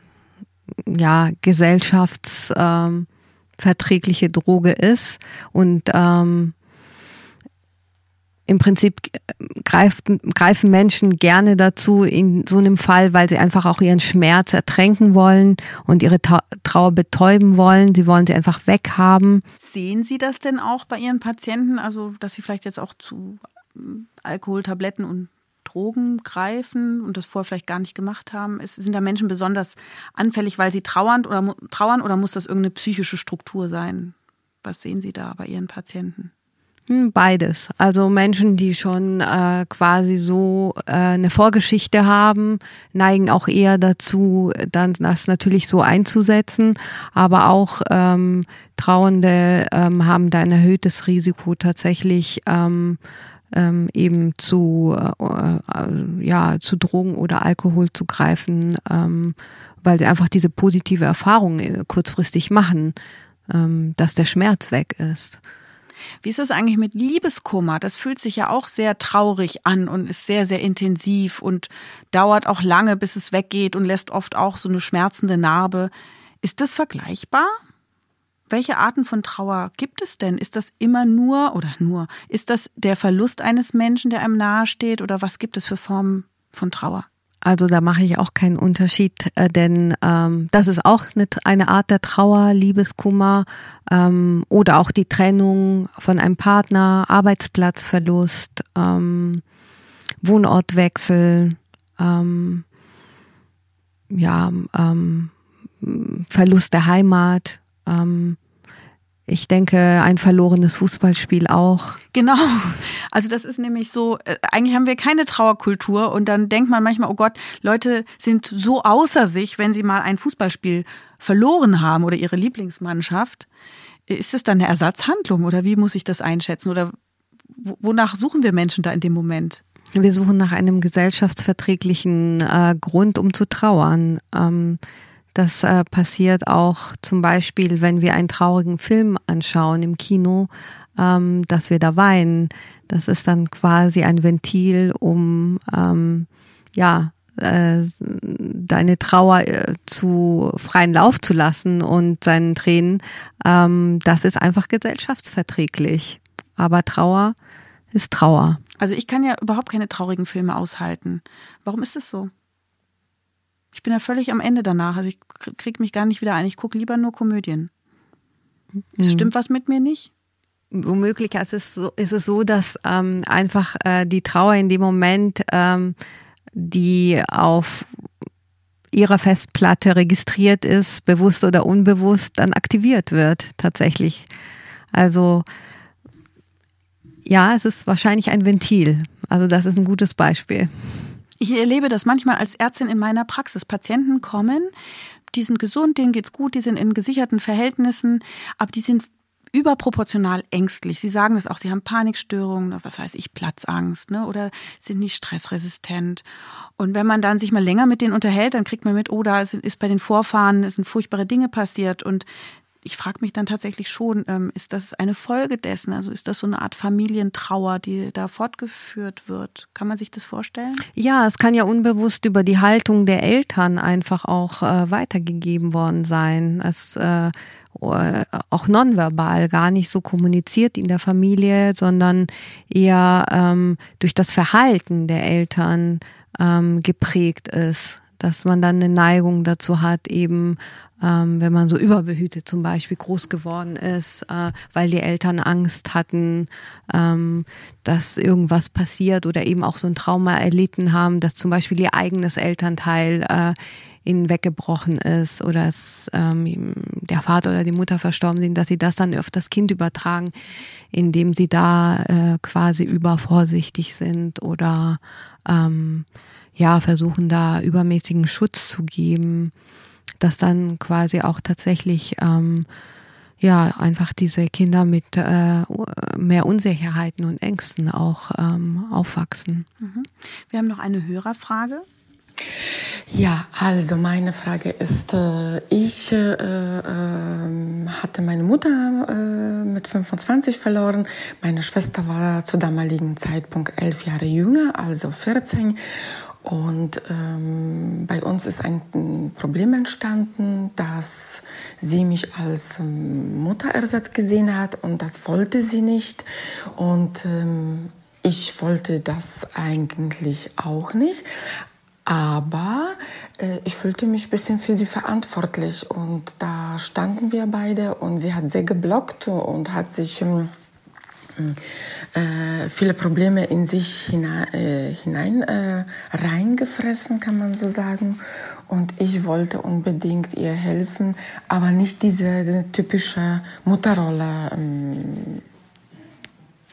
ja, gesellschaftsverträgliche ähm, Droge ist und ähm, im Prinzip greifen, greifen Menschen gerne dazu in so einem Fall, weil sie einfach auch ihren Schmerz ertränken wollen und ihre Trauer betäuben wollen. Sie wollen sie einfach weghaben. Sehen Sie das denn auch bei Ihren Patienten, also dass sie vielleicht jetzt auch zu ähm, Alkohol, Tabletten und Drogen greifen und das vorher vielleicht gar nicht gemacht haben? Ist, sind da Menschen besonders anfällig, weil sie trauern oder, trauern oder muss das irgendeine psychische Struktur sein? Was sehen Sie da bei Ihren Patienten? Hm, beides. Also Menschen, die schon äh, quasi so äh, eine Vorgeschichte haben, neigen auch eher dazu, dann das natürlich so einzusetzen. Aber auch ähm, Trauernde ähm, haben da ein erhöhtes Risiko tatsächlich ähm, ähm, eben zu äh, äh, ja zu Drogen oder Alkohol zu greifen, ähm, weil sie einfach diese positive Erfahrung äh, kurzfristig machen, ähm, dass der Schmerz weg ist. Wie ist das eigentlich mit Liebeskummer? Das fühlt sich ja auch sehr traurig an und ist sehr, sehr intensiv und dauert auch lange, bis es weggeht und lässt oft auch so eine schmerzende Narbe. Ist das vergleichbar? Welche Arten von Trauer gibt es denn? Ist das immer nur oder nur, ist das der Verlust eines Menschen, der einem nahesteht oder was gibt es für Formen von Trauer? Also da mache ich auch keinen Unterschied, äh, denn ähm, das ist auch eine, eine Art der Trauer, Liebeskummer ähm, oder auch die Trennung von einem Partner, Arbeitsplatzverlust, ähm, Wohnortwechsel, ähm, ja, ähm, Verlust der Heimat. Ähm, ich denke, ein verlorenes Fußballspiel auch. Genau. Also das ist nämlich so, äh, eigentlich haben wir keine Trauerkultur und dann denkt man manchmal, oh Gott, Leute sind so außer sich, wenn sie mal ein Fußballspiel verloren haben oder ihre Lieblingsmannschaft. Ist es dann eine Ersatzhandlung oder wie muss ich das einschätzen oder wonach suchen wir Menschen da in dem Moment? Wir suchen nach einem gesellschaftsverträglichen äh, Grund, um zu trauern. Ähm, das äh, passiert auch zum Beispiel, wenn wir einen traurigen Film anschauen im Kino, ähm, dass wir da weinen. Das ist dann quasi ein Ventil, um ähm, ja äh, deine Trauer äh, zu freien Lauf zu lassen und seinen Tränen. Ähm, das ist einfach gesellschaftsverträglich. Aber Trauer ist Trauer. Also ich kann ja überhaupt keine traurigen Filme aushalten. Warum ist es so? Ich bin ja völlig am Ende danach. Also ich kriege mich gar nicht wieder ein. Ich gucke lieber nur Komödien. Es mhm. stimmt was mit mir nicht? Womöglich ist es so, ist es so dass ähm, einfach äh, die Trauer in dem Moment, ähm, die auf ihrer Festplatte registriert ist, bewusst oder unbewusst, dann aktiviert wird tatsächlich. Also ja, es ist wahrscheinlich ein Ventil. Also das ist ein gutes Beispiel. Ich erlebe das manchmal als Ärztin in meiner Praxis. Patienten kommen, die sind gesund, denen geht's gut, die sind in gesicherten Verhältnissen, aber die sind überproportional ängstlich. Sie sagen das auch, sie haben Panikstörungen, was weiß ich, Platzangst, ne, oder sind nicht stressresistent. Und wenn man dann sich mal länger mit denen unterhält, dann kriegt man mit, oh, da ist bei den Vorfahren sind furchtbare Dinge passiert und ich frage mich dann tatsächlich schon, ähm, ist das eine Folge dessen? Also ist das so eine Art Familientrauer, die da fortgeführt wird? Kann man sich das vorstellen? Ja, es kann ja unbewusst über die Haltung der Eltern einfach auch äh, weitergegeben worden sein. Es äh, auch nonverbal gar nicht so kommuniziert in der Familie, sondern eher ähm, durch das Verhalten der Eltern ähm, geprägt ist dass man dann eine Neigung dazu hat, eben ähm, wenn man so überbehütet zum Beispiel groß geworden ist, äh, weil die Eltern Angst hatten, ähm, dass irgendwas passiert oder eben auch so ein Trauma erlitten haben, dass zum Beispiel ihr eigenes Elternteil äh, ihnen weggebrochen ist oder es, ähm, der Vater oder die Mutter verstorben sind, dass sie das dann auf das Kind übertragen, indem sie da äh, quasi übervorsichtig sind oder ähm, ja, versuchen da übermäßigen Schutz zu geben, dass dann quasi auch tatsächlich ähm, ja einfach diese Kinder mit äh, mehr Unsicherheiten und Ängsten auch ähm, aufwachsen. Mhm. Wir haben noch eine Hörerfrage. Ja, also meine Frage ist, äh, ich äh, äh, hatte meine Mutter äh, mit 25 verloren. Meine Schwester war zu damaligen Zeitpunkt elf Jahre jünger, also 14. Und ähm, bei uns ist ein Problem entstanden, dass sie mich als ähm, Mutterersatz gesehen hat und das wollte sie nicht. Und ähm, ich wollte das eigentlich auch nicht. Aber äh, ich fühlte mich ein bisschen für sie verantwortlich und da standen wir beide und sie hat sehr geblockt und hat sich ähm, äh, viele Probleme in sich hinein, äh, hinein äh, reingefressen, kann man so sagen. Und ich wollte unbedingt ihr helfen, aber nicht diese typische Mutterrolle ähm,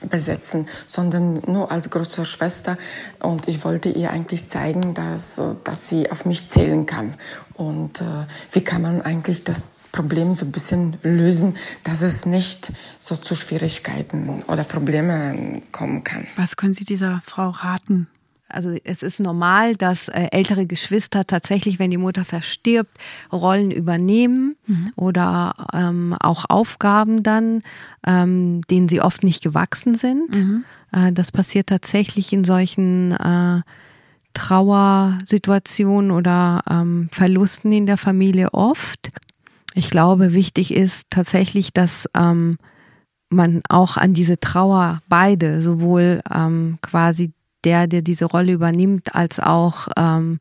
besetzen, sondern nur als große Schwester. Und ich wollte ihr eigentlich zeigen, dass, dass sie auf mich zählen kann. Und äh, wie kann man eigentlich das Problem so ein bisschen lösen, dass es nicht so zu Schwierigkeiten oder Problemen kommen kann. Was können Sie dieser Frau raten? Also es ist normal, dass äh, ältere Geschwister tatsächlich, wenn die Mutter verstirbt, Rollen übernehmen mhm. oder ähm, auch Aufgaben dann, ähm, denen sie oft nicht gewachsen sind. Mhm. Äh, das passiert tatsächlich in solchen äh, Trauersituationen oder ähm, Verlusten in der Familie oft. Ich glaube, wichtig ist tatsächlich, dass ähm, man auch an diese Trauer beide, sowohl ähm, quasi der, der diese Rolle übernimmt, als auch ähm,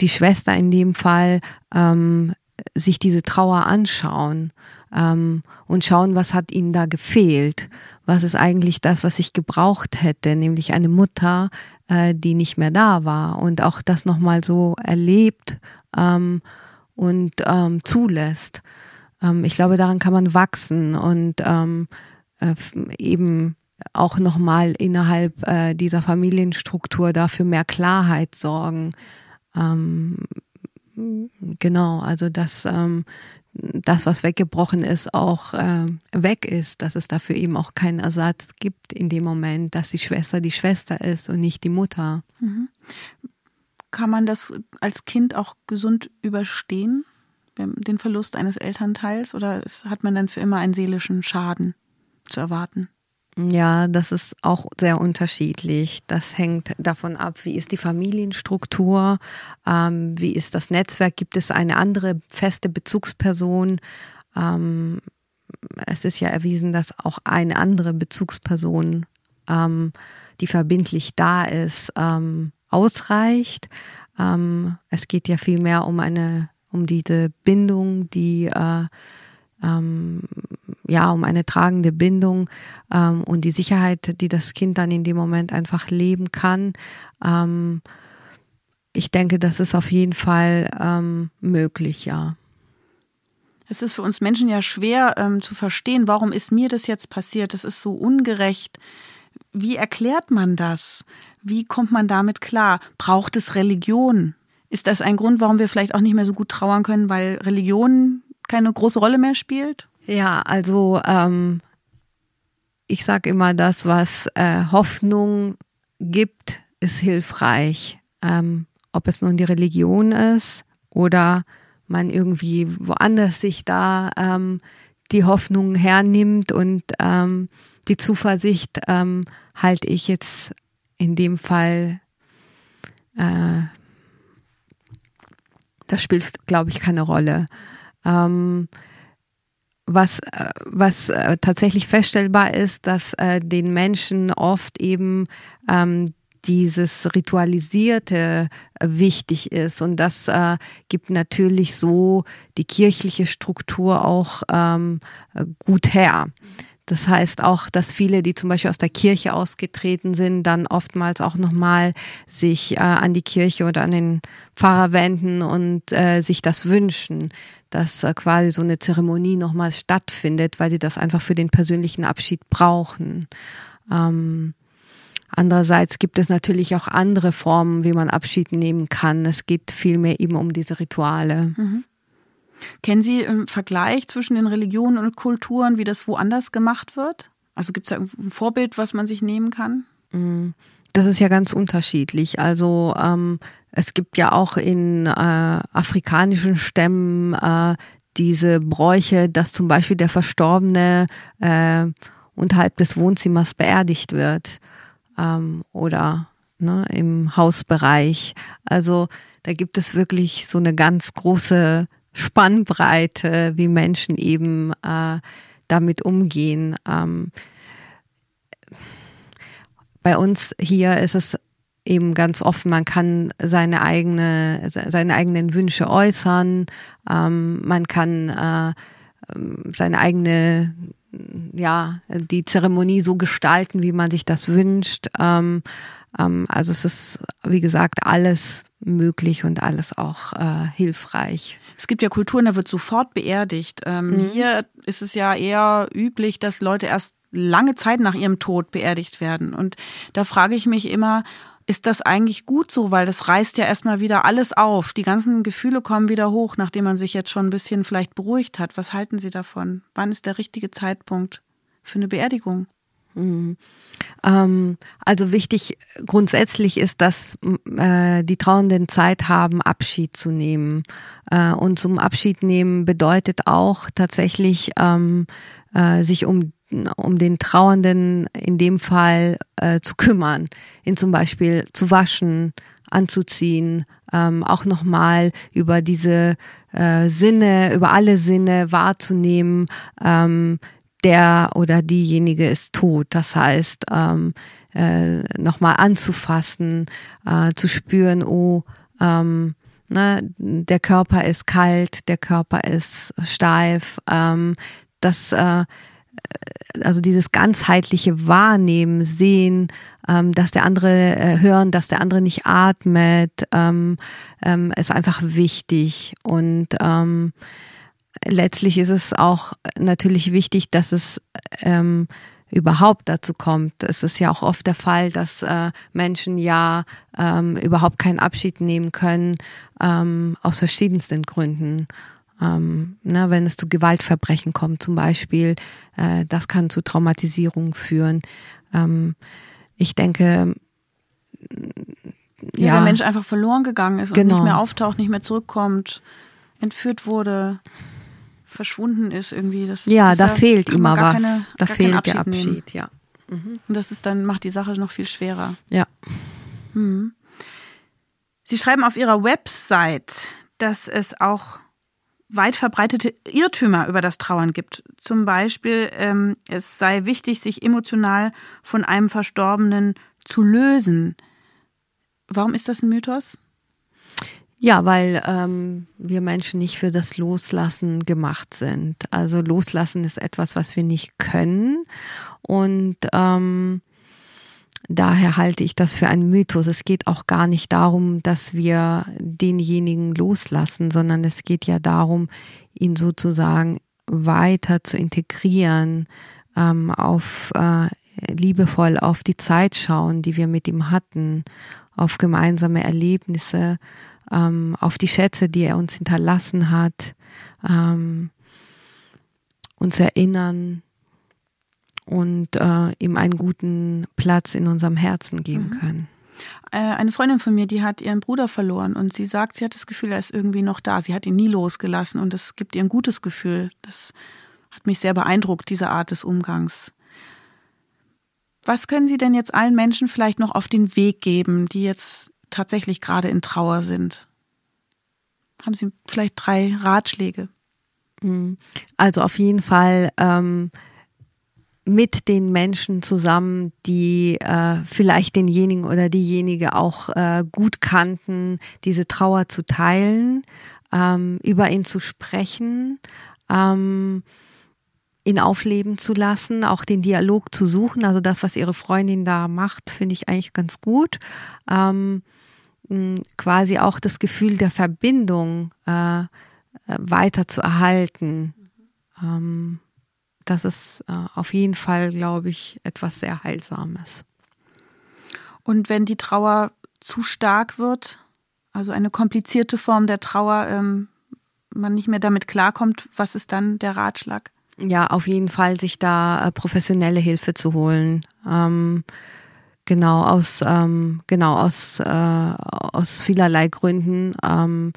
die Schwester in dem Fall, ähm, sich diese Trauer anschauen ähm, und schauen, was hat ihnen da gefehlt. Was ist eigentlich das, was ich gebraucht hätte, nämlich eine Mutter, äh, die nicht mehr da war und auch das nochmal so erlebt ähm, und ähm, zulässt. Ähm, ich glaube, daran kann man wachsen und ähm, äh, eben auch nochmal innerhalb äh, dieser Familienstruktur dafür mehr Klarheit sorgen. Ähm, genau, also dass ähm, das, was weggebrochen ist, auch äh, weg ist, dass es dafür eben auch keinen Ersatz gibt in dem Moment, dass die Schwester die Schwester ist und nicht die Mutter. Mhm. Kann man das als Kind auch gesund überstehen, den Verlust eines Elternteils, oder hat man dann für immer einen seelischen Schaden zu erwarten? Ja, das ist auch sehr unterschiedlich. Das hängt davon ab, wie ist die Familienstruktur, ähm, wie ist das Netzwerk, gibt es eine andere feste Bezugsperson. Ähm, es ist ja erwiesen, dass auch eine andere Bezugsperson, ähm, die verbindlich da ist, ähm, ausreicht. Ähm, es geht ja vielmehr um eine, um diese Bindung, die äh, ähm, ja, um eine tragende Bindung ähm, und die Sicherheit, die das Kind dann in dem Moment einfach leben kann. Ähm, ich denke, das ist auf jeden Fall ähm, möglich, ja. Es ist für uns Menschen ja schwer ähm, zu verstehen, warum ist mir das jetzt passiert? Das ist so ungerecht. Wie erklärt man das? Wie kommt man damit klar? Braucht es Religion? Ist das ein Grund, warum wir vielleicht auch nicht mehr so gut trauern können, weil Religion keine große Rolle mehr spielt? Ja, also ähm, ich sage immer, das, was äh, Hoffnung gibt, ist hilfreich. Ähm, ob es nun die Religion ist oder man irgendwie woanders sich da ähm, die Hoffnung hernimmt und ähm, die Zuversicht ähm, halte ich jetzt in dem Fall, äh, das spielt, glaube ich, keine Rolle. Ähm, was, äh, was äh, tatsächlich feststellbar ist, dass äh, den Menschen oft eben ähm, dieses Ritualisierte wichtig ist. Und das äh, gibt natürlich so die kirchliche Struktur auch ähm, gut her. Das heißt auch, dass viele, die zum Beispiel aus der Kirche ausgetreten sind, dann oftmals auch nochmal sich äh, an die Kirche oder an den Pfarrer wenden und äh, sich das wünschen, dass äh, quasi so eine Zeremonie nochmal stattfindet, weil sie das einfach für den persönlichen Abschied brauchen. Ähm, Andererseits gibt es natürlich auch andere Formen, wie man Abschied nehmen kann. Es geht vielmehr eben um diese Rituale. Mhm. Kennen Sie einen Vergleich zwischen den Religionen und Kulturen, wie das woanders gemacht wird? Also gibt es da ein Vorbild, was man sich nehmen kann? Mm, das ist ja ganz unterschiedlich. Also ähm, es gibt ja auch in äh, afrikanischen Stämmen äh, diese Bräuche, dass zum Beispiel der Verstorbene äh, unterhalb des Wohnzimmers beerdigt wird ähm, oder ne, im Hausbereich. Also da gibt es wirklich so eine ganz große Spannbreite, wie Menschen eben äh, damit umgehen. Ähm, bei uns hier ist es eben ganz offen, man kann seine eigene, seine eigenen Wünsche äußern, ähm, man kann äh, seine eigene, ja, die Zeremonie so gestalten, wie man sich das wünscht. Ähm, ähm, also es ist, wie gesagt, alles möglich und alles auch äh, hilfreich. Es gibt ja Kulturen, da wird sofort beerdigt. Ähm, mhm. Hier ist es ja eher üblich, dass Leute erst lange Zeit nach ihrem Tod beerdigt werden. Und da frage ich mich immer, ist das eigentlich gut so, weil das reißt ja erstmal wieder alles auf. Die ganzen Gefühle kommen wieder hoch, nachdem man sich jetzt schon ein bisschen vielleicht beruhigt hat. Was halten Sie davon? Wann ist der richtige Zeitpunkt für eine Beerdigung? Mhm. Ähm, also wichtig grundsätzlich ist, dass äh, die Trauernden Zeit haben, Abschied zu nehmen. Äh, und zum Abschied nehmen bedeutet auch tatsächlich ähm, äh, sich um um den Trauernden in dem Fall äh, zu kümmern, ihn zum Beispiel zu waschen, anzuziehen, ähm, auch nochmal über diese äh, Sinne, über alle Sinne wahrzunehmen, ähm, der oder diejenige ist tot. Das heißt, ähm, äh, nochmal anzufassen, äh, zu spüren, oh, ähm, ne, der Körper ist kalt, der Körper ist steif. Ähm, das, äh, also dieses ganzheitliche Wahrnehmen, Sehen, ähm, dass der andere äh, hören, dass der andere nicht atmet, ähm, ähm, ist einfach wichtig und ähm, letztlich ist es auch natürlich wichtig, dass es ähm, überhaupt dazu kommt. Es ist ja auch oft der Fall, dass äh, Menschen ja ähm, überhaupt keinen Abschied nehmen können, ähm, aus verschiedensten Gründen. Ähm, na, ne, wenn es zu Gewaltverbrechen kommt zum Beispiel, äh, das kann zu Traumatisierung führen. Ähm, ich denke, ja, ja, der Mensch einfach verloren gegangen ist und genau. nicht mehr auftaucht, nicht mehr zurückkommt, entführt wurde verschwunden ist irgendwie. Das, ja, da fehlt immer was. Keine, da fehlt Abschied der Abschied, nehmen. ja. Mhm. Und das ist dann, macht die Sache noch viel schwerer. Ja. Mhm. Sie schreiben auf Ihrer Website, dass es auch weit verbreitete Irrtümer über das Trauern gibt. Zum Beispiel, ähm, es sei wichtig, sich emotional von einem Verstorbenen zu lösen. Warum ist das ein Mythos? Ja, weil ähm, wir Menschen nicht für das Loslassen gemacht sind. Also Loslassen ist etwas, was wir nicht können. Und ähm, daher halte ich das für einen Mythos. Es geht auch gar nicht darum, dass wir denjenigen loslassen, sondern es geht ja darum, ihn sozusagen weiter zu integrieren, ähm, auf äh, liebevoll auf die Zeit schauen, die wir mit ihm hatten, auf gemeinsame Erlebnisse ähm, auf die Schätze, die er uns hinterlassen hat, ähm, uns erinnern und äh, ihm einen guten Platz in unserem Herzen geben mhm. können. Äh, eine Freundin von mir, die hat ihren Bruder verloren und sie sagt, sie hat das Gefühl, er ist irgendwie noch da. Sie hat ihn nie losgelassen und das gibt ihr ein gutes Gefühl. Das hat mich sehr beeindruckt, diese Art des Umgangs. Was können Sie denn jetzt allen Menschen vielleicht noch auf den Weg geben, die jetzt tatsächlich gerade in Trauer sind? Haben Sie vielleicht drei Ratschläge? Mhm. Also auf jeden Fall ähm, mit den Menschen zusammen, die äh, vielleicht denjenigen oder diejenige auch äh, gut kannten, diese Trauer zu teilen, ähm, über ihn zu sprechen, ähm, ihn aufleben zu lassen, auch den Dialog zu suchen. Also das, was ihre Freundin da macht, finde ich eigentlich ganz gut. Ähm, quasi auch das Gefühl der Verbindung äh, äh weiter zu erhalten. Ähm, das ist äh, auf jeden Fall, glaube ich, etwas sehr Heilsames. Und wenn die Trauer zu stark wird, also eine komplizierte Form der Trauer, ähm, man nicht mehr damit klarkommt, was ist dann der Ratschlag? Ja, auf jeden Fall sich da äh, professionelle Hilfe zu holen. Ähm, genau aus ähm, genau aus äh, aus vielerlei Gründen. Ähm,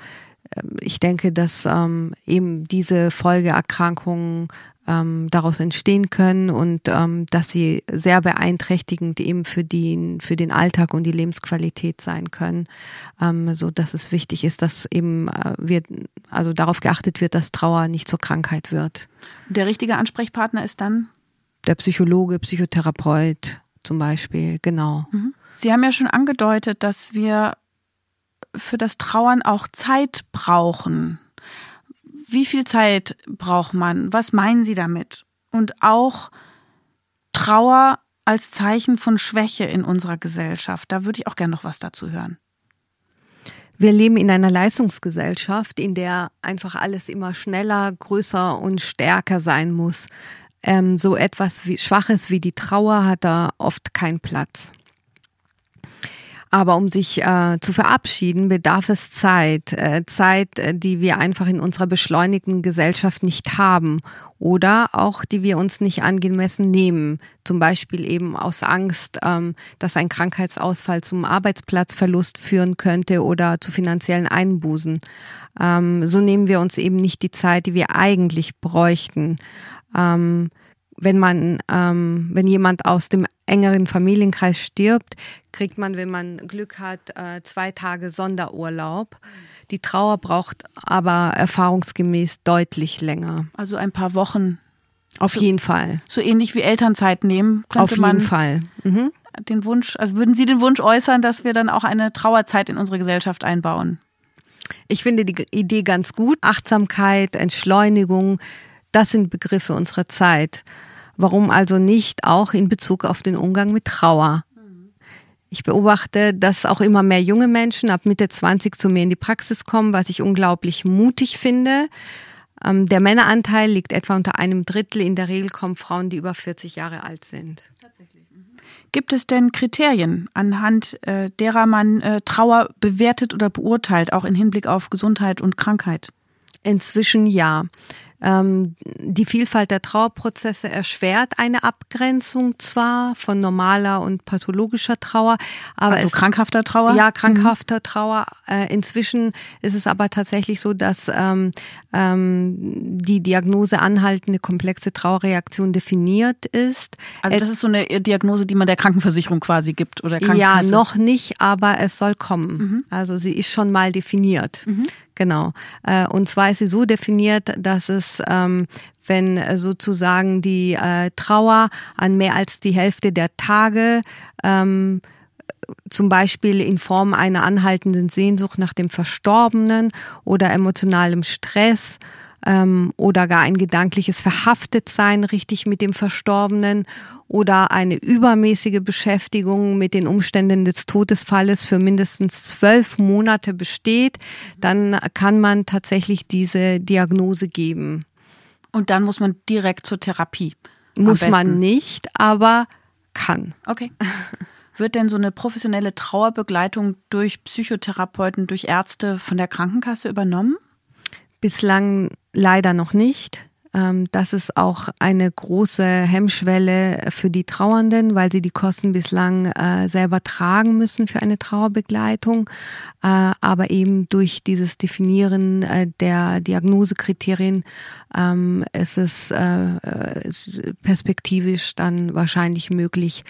ich denke, dass ähm, eben diese Folgeerkrankungen ähm, daraus entstehen können und ähm, dass sie sehr beeinträchtigend eben für den, für den Alltag und die Lebensqualität sein können, ähm, so dass es wichtig ist, dass eben äh, wird, also darauf geachtet wird, dass Trauer nicht zur Krankheit wird. Der richtige Ansprechpartner ist dann? Der Psychologe, Psychotherapeut zum Beispiel, genau. Mhm. Sie haben ja schon angedeutet, dass wir für das Trauern auch Zeit brauchen. Wie viel Zeit braucht man? Was meinen Sie damit? Und auch Trauer als Zeichen von Schwäche in unserer Gesellschaft. Da würde ich auch gerne noch was dazu hören. Wir leben in einer Leistungsgesellschaft, in der einfach alles immer schneller, größer und stärker sein muss. Ähm, so etwas wie Schwaches wie die Trauer hat da oft keinen Platz. Aber um sich äh, zu verabschieden, bedarf es Zeit. Äh, Zeit, äh, die wir einfach in unserer beschleunigten Gesellschaft nicht haben oder auch die wir uns nicht angemessen nehmen. Zum Beispiel eben aus Angst, ähm, dass ein Krankheitsausfall zum Arbeitsplatzverlust führen könnte oder zu finanziellen Einbußen. Ähm, so nehmen wir uns eben nicht die Zeit, die wir eigentlich bräuchten. Ähm, wenn man, ähm, wenn jemand aus dem engeren Familienkreis stirbt, kriegt man, wenn man Glück hat, äh, zwei Tage Sonderurlaub. Die Trauer braucht aber erfahrungsgemäß deutlich länger. Also ein paar Wochen. Auf so, jeden Fall. So ähnlich wie Elternzeit nehmen. Könnte Auf jeden man Fall. Mhm. Den Wunsch, also würden Sie den Wunsch äußern, dass wir dann auch eine Trauerzeit in unsere Gesellschaft einbauen? Ich finde die Idee ganz gut. Achtsamkeit, Entschleunigung, das sind Begriffe unserer Zeit. Warum also nicht auch in Bezug auf den Umgang mit Trauer? Ich beobachte, dass auch immer mehr junge Menschen ab Mitte 20 zu mir in die Praxis kommen, was ich unglaublich mutig finde. Ähm, der Männeranteil liegt etwa unter einem Drittel. In der Regel kommen Frauen, die über 40 Jahre alt sind. Tatsächlich. Mhm. Gibt es denn Kriterien, anhand äh, derer man äh, Trauer bewertet oder beurteilt, auch im Hinblick auf Gesundheit und Krankheit? Inzwischen ja. Ähm, die Vielfalt der Trauerprozesse erschwert eine Abgrenzung zwar von normaler und pathologischer Trauer, aber also es, krankhafter Trauer? Ja, krankhafter mhm. Trauer. Äh, inzwischen ist es aber tatsächlich so, dass ähm, ähm, die Diagnose anhaltende komplexe Trauerreaktion definiert ist. Also das es, ist so eine Diagnose, die man der Krankenversicherung quasi gibt oder Ja, noch nicht, aber es soll kommen. Mhm. Also sie ist schon mal definiert. Mhm. Genau. Äh, und zwar ist sie so definiert, dass es, ähm, wenn sozusagen die äh, Trauer an mehr als die Hälfte der Tage ähm, zum Beispiel in Form einer anhaltenden Sehnsucht nach dem Verstorbenen oder emotionalem Stress ähm, oder gar ein gedankliches Verhaftetsein richtig mit dem Verstorbenen oder eine übermäßige Beschäftigung mit den Umständen des Todesfalles für mindestens zwölf Monate besteht, dann kann man tatsächlich diese Diagnose geben. Und dann muss man direkt zur Therapie. Muss man nicht, aber kann. Okay. <laughs> Wird denn so eine professionelle Trauerbegleitung durch Psychotherapeuten, durch Ärzte von der Krankenkasse übernommen? Bislang leider noch nicht. Ähm, das ist auch eine große Hemmschwelle für die Trauernden, weil sie die Kosten bislang äh, selber tragen müssen für eine Trauerbegleitung. Äh, aber eben durch dieses Definieren äh, der Diagnosekriterien ähm, ist es perspektivisch dann wahrscheinlich möglich,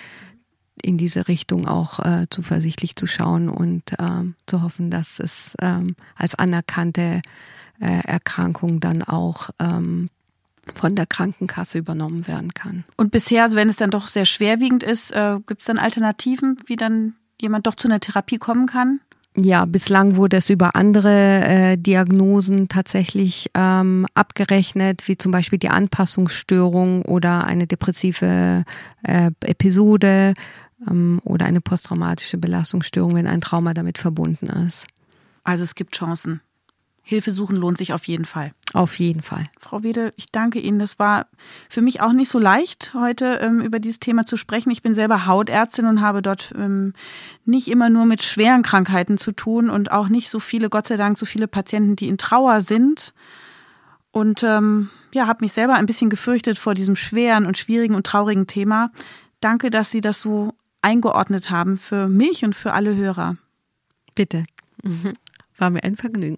in diese Richtung auch zuversichtlich zu schauen und ähm, zu hoffen, dass es als anerkannte äh, Erkrankung dann auch ähm, von der Krankenkasse übernommen werden kann. Und bisher, also wenn es dann doch sehr schwerwiegend ist, äh, gibt es dann Alternativen, wie dann jemand doch zu einer Therapie kommen kann? Ja, bislang wurde es über andere äh, Diagnosen tatsächlich ähm, abgerechnet, wie zum Beispiel die Anpassungsstörung oder eine depressive äh, Episode ähm, oder eine posttraumatische Belastungsstörung, wenn ein Trauma damit verbunden ist. Also es gibt Chancen. Hilfe suchen lohnt sich auf jeden Fall. Auf jeden Fall. Frau Wedel, ich danke Ihnen. Das war für mich auch nicht so leicht, heute ähm, über dieses Thema zu sprechen. Ich bin selber Hautärztin und habe dort ähm, nicht immer nur mit schweren Krankheiten zu tun und auch nicht so viele, Gott sei Dank, so viele Patienten, die in Trauer sind. Und ähm, ja, habe mich selber ein bisschen gefürchtet vor diesem schweren und schwierigen und traurigen Thema. Danke, dass Sie das so eingeordnet haben für mich und für alle Hörer. Bitte. Mhm. War mir ein Vergnügen.